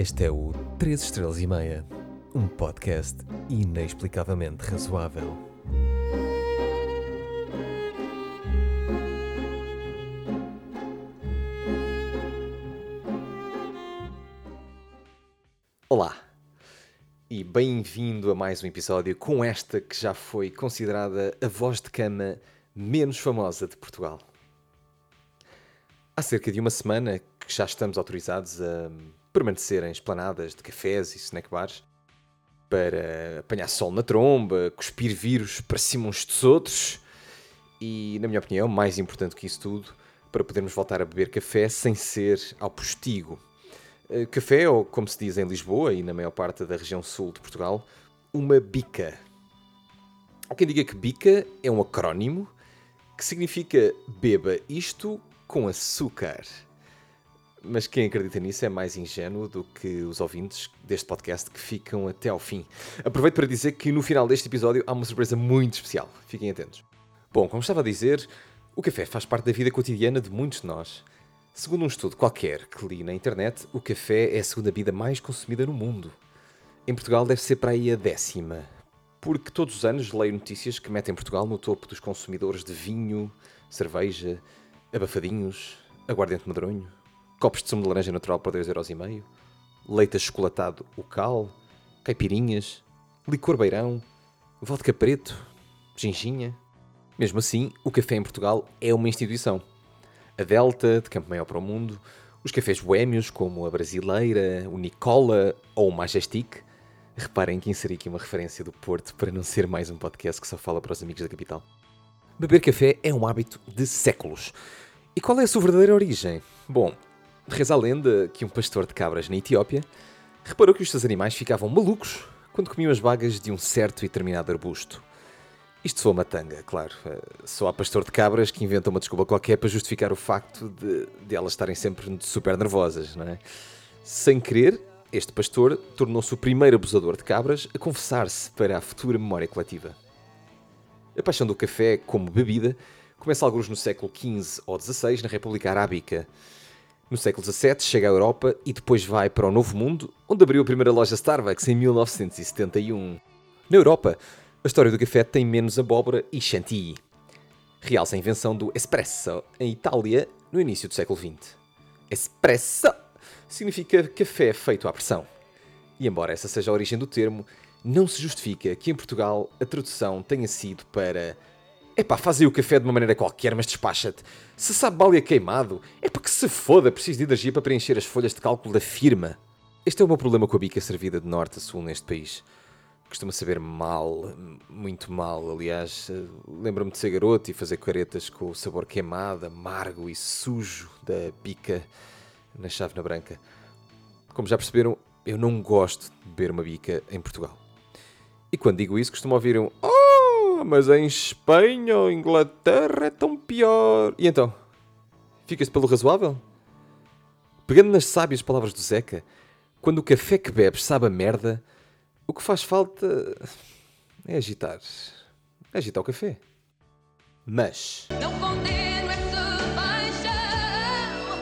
Este é o 3 Estrelas e Meia, um podcast inexplicavelmente razoável. Olá e bem-vindo a mais um episódio com esta que já foi considerada a voz de cama menos famosa de Portugal. Há cerca de uma semana que já estamos autorizados a permanecer em esplanadas de cafés e snack bars para apanhar sol na tromba, cuspir vírus para cima uns dos outros e, na minha opinião, mais importante que isso tudo, para podermos voltar a beber café sem ser ao postigo. Eh, Café, ou como se diz em Lisboa e na maior parte da região sul de Portugal, uma bica. Há quem diga que bica é um acrónimo que significa beba isto com açúcar. Mas quem acredita nisso é mais ingênuo do que os ouvintes deste podcast que ficam até ao fim. Aproveito para dizer que no final deste episódio há uma surpresa muito especial. Fiquem atentos. Bom, como estava a dizer, o café faz parte da vida cotidiana de muitos de nós. Segundo um estudo qualquer que li na internet, o café é a segunda bebida mais consumida no mundo. Em Portugal deve ser para aí a décima, porque todos os anos leio notícias que metem Portugal no topo dos consumidores de vinho, cerveja, abafadinhos, aguardente madronho, copos de sumo de laranja natural por 2,5€, leite achocolatado o cal, caipirinhas, licor beirão, vodka preto, ginginha. Mesmo assim, o café em Portugal é uma instituição. A Delta, de Campo Maior para o Mundo, os cafés boémios como a Brasileira, o Nicola ou o Majestic. Reparem que inseri aqui uma referência do Porto para não ser mais um podcast que só fala para os amigos da capital. Beber café é um hábito de séculos. E qual é a sua verdadeira origem? Bom, reza a lenda que um pastor de cabras na Etiópia reparou que os seus animais ficavam malucos quando comiam as bagas de um certo e determinado arbusto. Isto soa uma tanga, claro. Eh, Só há pastor de cabras que inventa uma desculpa qualquer para justificar o facto de, de elas estarem sempre super nervosas, não é? Sem querer, este pastor tornou-se o primeiro abusador de cabras a confessar-se para a futura memória coletiva. A paixão do café como bebida começa alguns no século XV ou XVI na República Arábica. No século XVII chega à Europa e depois vai para o Novo Mundo, onde abriu a primeira loja Starbucks em 1971. Na Europa, a história do café tem menos abóbora e chantilly. Realça a invenção do espresso em Itália no início do século XX. Espresso significa café feito à pressão. E embora essa seja a origem do termo, não se justifica que em Portugal a tradução tenha sido para Epá, faz aí o café de uma maneira qualquer, mas despacha-te. Se sabe balia queimado, é porque se foda, preciso de energia para preencher as folhas de cálculo da firma. Este é o meu problema com a bica servida de norte a sul neste país. Costuma saber mal, muito mal. Aliás, eh, lembro-me de ser garoto e fazer caretas com o sabor queimado, amargo e sujo da bica na chávena branca. Como já perceberam, eu não gosto de beber uma bica em Portugal. E quando digo isso, costumo ouvir um Oh, mas em Espanha ou Inglaterra é tão pior. E então? Fica-se pelo razoável? Pegando nas sábias palavras do Zeca, quando o café que bebes sabe a merda, o que faz falta é agitar. É agitar o café. Mas. Não condeno essa paixão.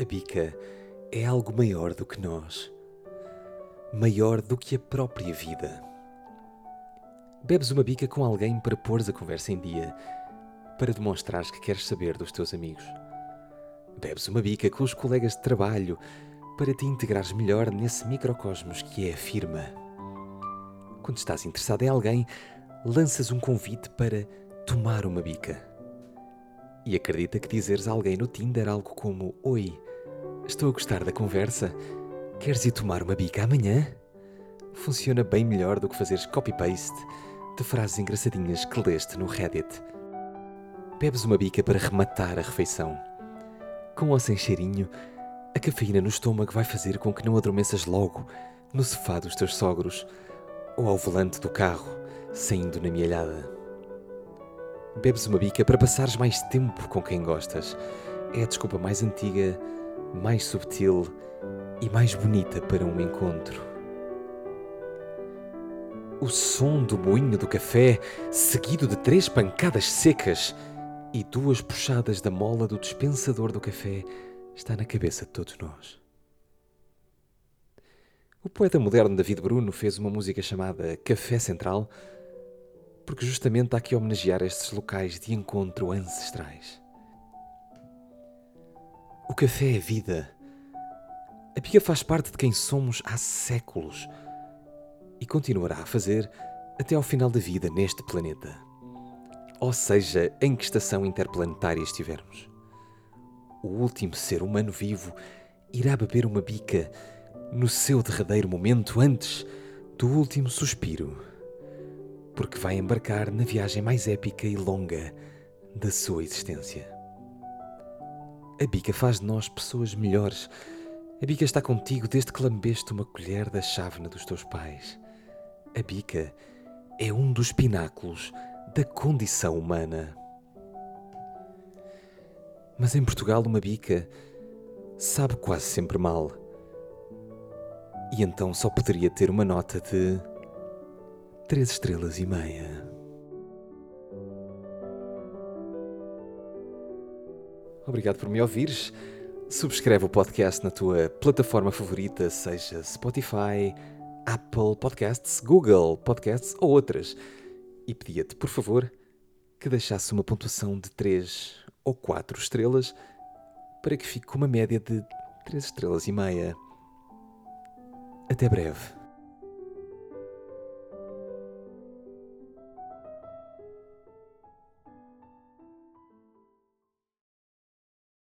A bica é algo maior do que nós, maior do que a própria vida. Bebes uma bica com alguém para pôres a conversa em dia, para demonstrares que queres saber dos teus amigos. Bebes uma bica com os colegas de trabalho, para te integrares melhor nesse microcosmos que é a firma. Quando estás interessado em alguém, lanças um convite para tomar uma bica. E acredita que dizeres a alguém no Tinder algo como: Oi, estou a gostar da conversa, queres ir tomar uma bica amanhã? Funciona bem melhor do que fazeres copy-paste de frases engraçadinhas que leste no Reddit. Bebes uma bica para rematar a refeição. Com ou sem cheirinho, a cafeína no estômago vai fazer com que não adormeças logo no sofá dos teus sogros ou ao volante do carro, saindo na mielhada. Bebes uma bica para passares mais tempo com quem gostas. É a desculpa mais antiga, mais subtil e mais bonita para um encontro. O som do moinho do café, seguido de três pancadas secas e duas puxadas da mola do dispensador do café, está na cabeça de todos nós. O poeta moderno David Bruno fez uma música chamada Café Central porque justamente há que homenagear estes locais de encontro ancestrais. O café é vida. A pica faz parte de quem somos há séculos e continuará a fazer até ao final da vida neste planeta. Ou seja, em que estação interplanetária estivermos. O último ser humano vivo irá beber uma bica no seu derradeiro momento antes do último suspiro, porque vai embarcar na viagem mais épica e longa da sua existência. A bica faz de nós pessoas melhores. A bica está contigo desde que lambeste uma colher da chávena dos teus pais. A bica é um dos pináculos da condição humana. Mas em Portugal, uma bica sabe quase sempre mal. E então só poderia ter uma nota de três estrelas e meia. Obrigado por me ouvires. Subscreve o podcast na tua plataforma favorita, seja Spotify, Apple Podcasts, Google Podcasts ou outras. E pedia-te, por favor, que deixasse uma pontuação de 3 ou 4 estrelas para que fique com uma média de 3 estrelas e meia. Até breve.